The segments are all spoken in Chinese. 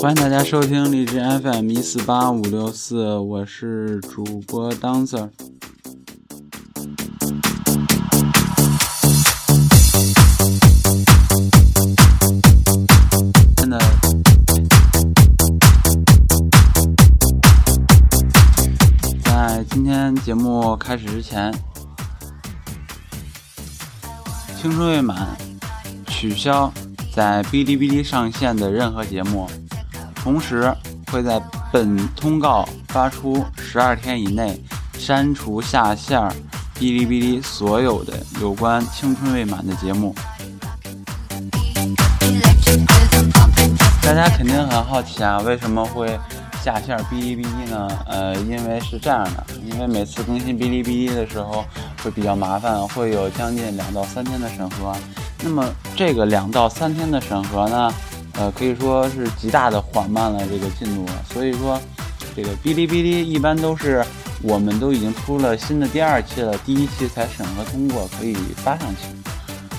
欢迎大家收听荔枝 FM 一四八五六四，我是主播 Dancer。真的，在今天节目开始之前，青春未满，取消在哔哩哔哩上线的任何节目。同时会在本通告发出十二天以内删除下线儿哔哩哔哩所有的有关青春未满的节目。大家肯定很好奇啊，为什么会下线哔哩哔哩呢？呃，因为是这样的，因为每次更新哔哩哔哩的时候会比较麻烦，会有将近两到三天的审核。那么这个两到三天的审核呢？呃，可以说是极大的缓慢了这个进度了，所以说，这个哔哩哔哩一般都是我们都已经出了新的第二期了，第一期才审核通过可以发上去，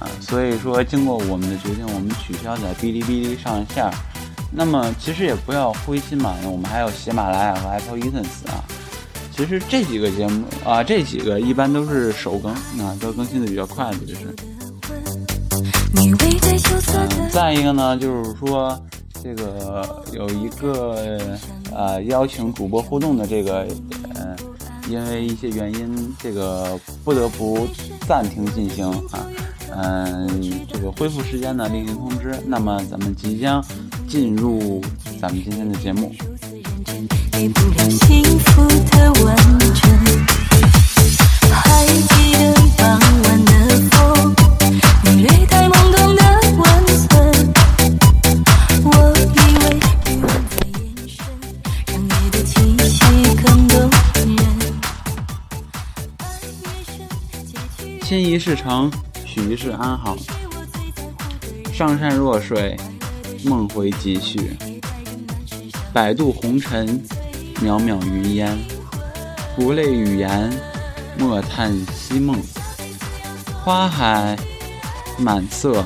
啊，所以说经过我们的决定，我们取消在哔哩哔哩上线。那么其实也不要灰心嘛，我们还有喜马拉雅和 Apple iTunes 啊，其实这几个节目啊，这几个一般都是首更啊，都更新的比较快的，就是。嗯，再一个呢，就是说，这个有一个呃邀请主播互动的这个，呃，因为一些原因，这个不得不暂停进行啊，嗯，这个恢复时间呢另行通知。那么咱们即将进入咱们今天的节目。事成，许一世安好。上善若水，梦回几许？百度红尘，渺渺云烟。不类语言，莫叹息梦。花海满色，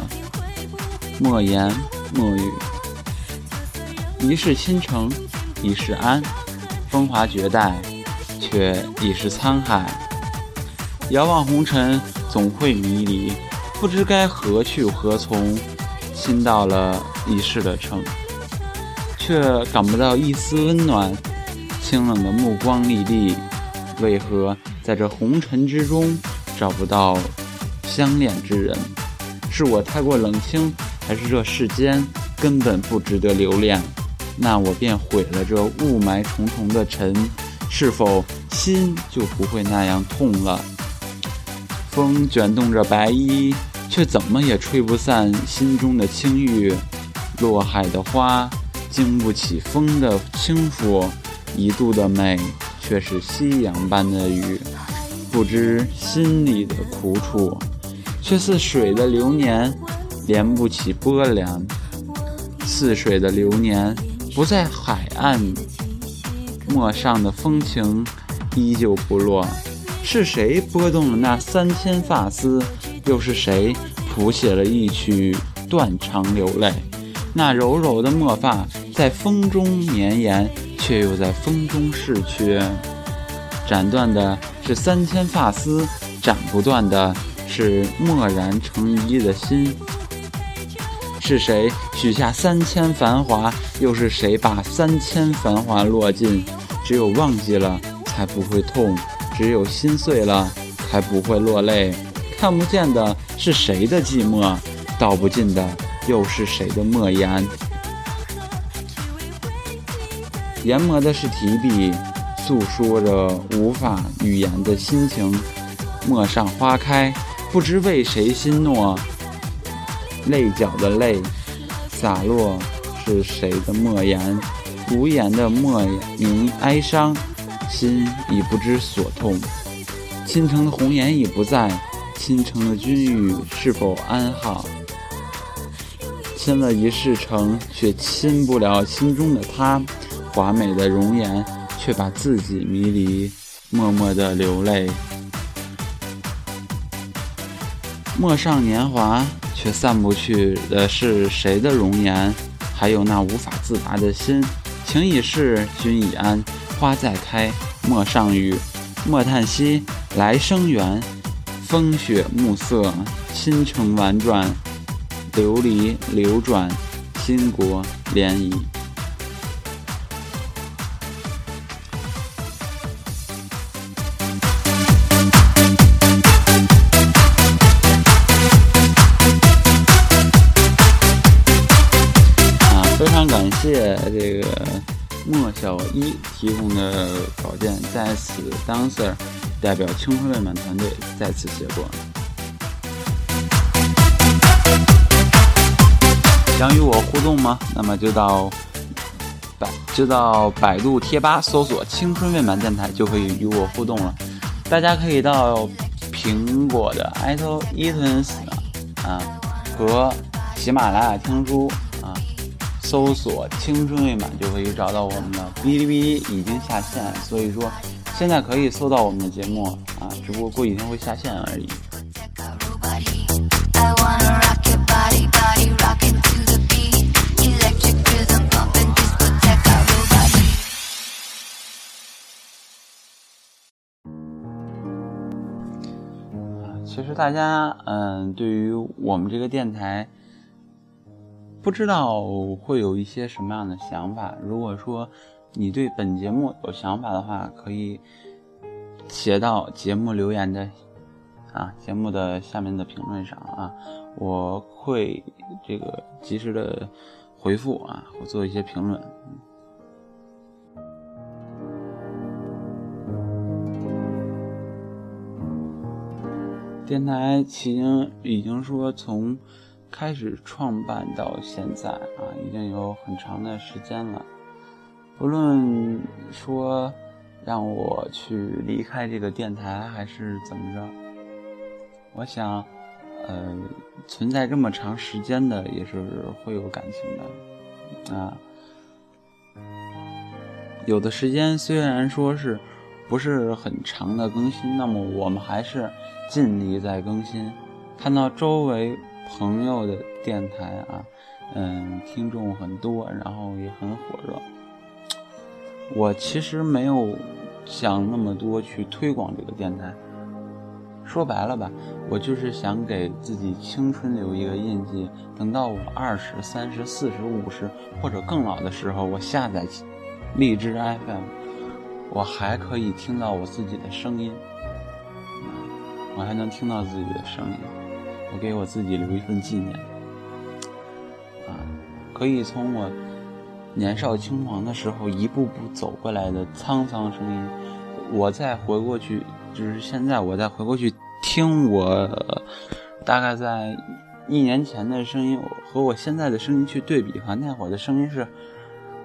莫言莫语。一世倾城，一世安。风华绝代，却已是沧海。遥望红尘。总会迷离，不知该何去何从。心到了一世的城，却感不到一丝温暖。清冷的目光历历，为何在这红尘之中找不到相恋之人？是我太过冷清，还是这世间根本不值得留恋？那我便毁了这雾霾重重的尘，是否心就不会那样痛了？风卷动着白衣，却怎么也吹不散心中的清郁。落海的花，经不起风的轻抚；一度的美，却是夕阳般的雨。不知心里的苦楚，却似水的流年，连不起波澜。似水的流年，不在海岸，陌上的风情依旧不落。是谁拨动了那三千发丝？又是谁谱写了一曲断肠流泪？那柔柔的墨发在风中绵延，却又在风中逝去。斩断的是三千发丝，斩不断的是蓦然成一的心。是谁许下三千繁华？又是谁把三千繁华落尽？只有忘记了，才不会痛。只有心碎了，才不会落泪。看不见的是谁的寂寞，道不尽的又是谁的莫言。研磨的是提笔，诉说着无法语言的心情。陌上花开，不知为谁心诺。泪角的泪，洒落是谁的莫言？无言的莫名哀伤。心已不知所痛，倾城的红颜已不在，倾城的君玉是否安好？倾了一世城，却倾不了心中的他。华美的容颜，却把自己迷离，默默的流泪。陌上年华，却散不去的是谁的容颜？还有那无法自拔的心。情已逝，君已安，花再开，莫上雨，莫叹息，来生缘。风雪暮色，倾城婉转，琉璃流转，倾国涟漪。非常感谢这个莫小一提供的稿件，在此 Dancer 代表青春未满团队再次谢过。想与我互动吗？那么就到百就到百度贴吧搜索“青春未满电台”就可以与我互动了。大家可以到苹果的 iTunes 啊和喜马拉雅听书。搜索“青春未满”就可以找到我们的哔哩哔哩已经下线，所以说现在可以搜到我们的节目啊，只不过过几天会下线而已。其实大家嗯，对于我们这个电台。不知道会有一些什么样的想法。如果说你对本节目有想法的话，可以写到节目留言的啊节目的下面的评论上啊，我会这个及时的回复啊，我做一些评论。电台已经已经说从。开始创办到现在啊，已经有很长的时间了。不论说让我去离开这个电台，还是怎么着，我想，呃，存在这么长时间的也是会有感情的啊。有的时间虽然说是不是很长的更新，那么我们还是尽力在更新，看到周围。朋友的电台啊，嗯，听众很多，然后也很火热。我其实没有想那么多去推广这个电台。说白了吧，我就是想给自己青春留一个印记。等到我二十三十四十五十或者更老的时候，我下载荔枝 FM，我还可以听到我自己的声音，我还能听到自己的声音。我给我自己留一份纪念，啊，可以从我年少轻狂的时候一步步走过来的沧桑声音，我再回过去，就是现在我再回过去听我大概在一年前的声音和我现在的声音去对比的话，那会儿的声音是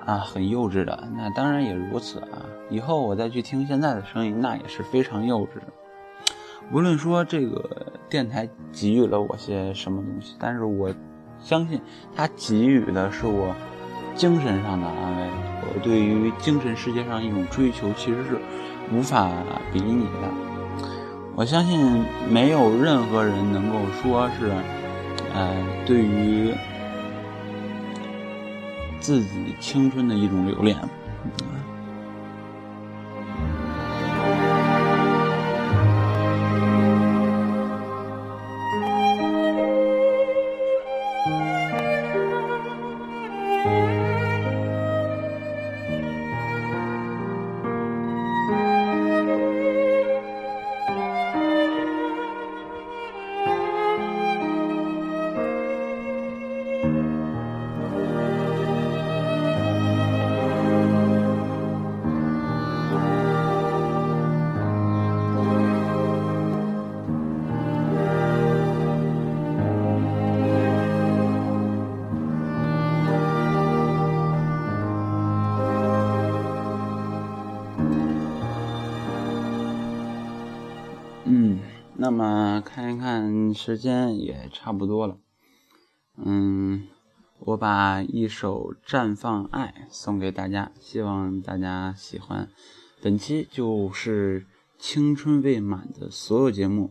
啊很幼稚的，那当然也如此啊，以后我再去听现在的声音，那也是非常幼稚的。无论说这个电台给予了我些什么东西，但是我相信它给予的是我精神上的安慰。我对于精神世界上一种追求，其实是无法比拟的。我相信没有任何人能够说是，呃，对于自己青春的一种留恋。嗯那么看一看时间也差不多了。嗯我把一首绽放爱送给大家希望大家喜欢。本期就是青春未满的所有节目。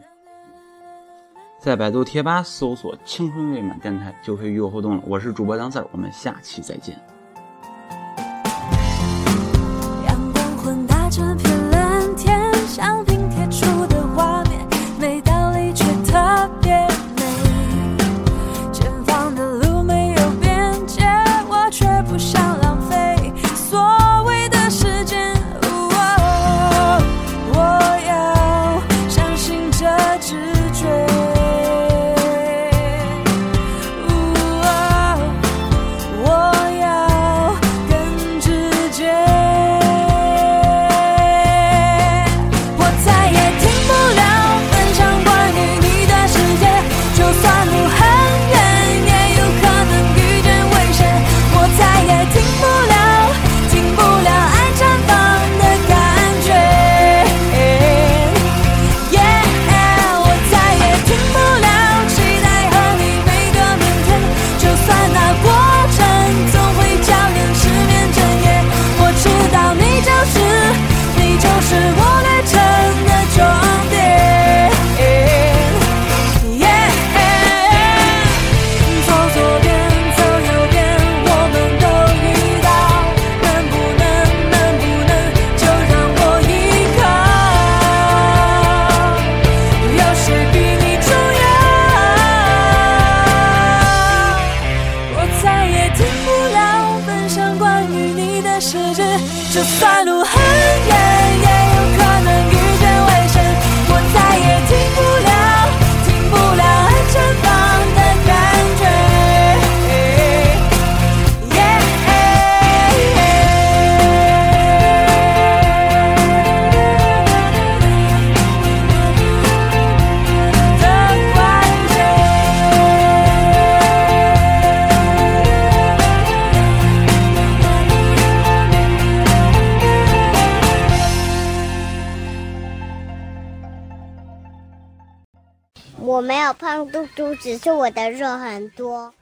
在百度贴吧搜索青春未满电台就可以与我互动了。我是主播张四儿我们下期再见。世界就算路。胖嘟嘟只是我的肉很多。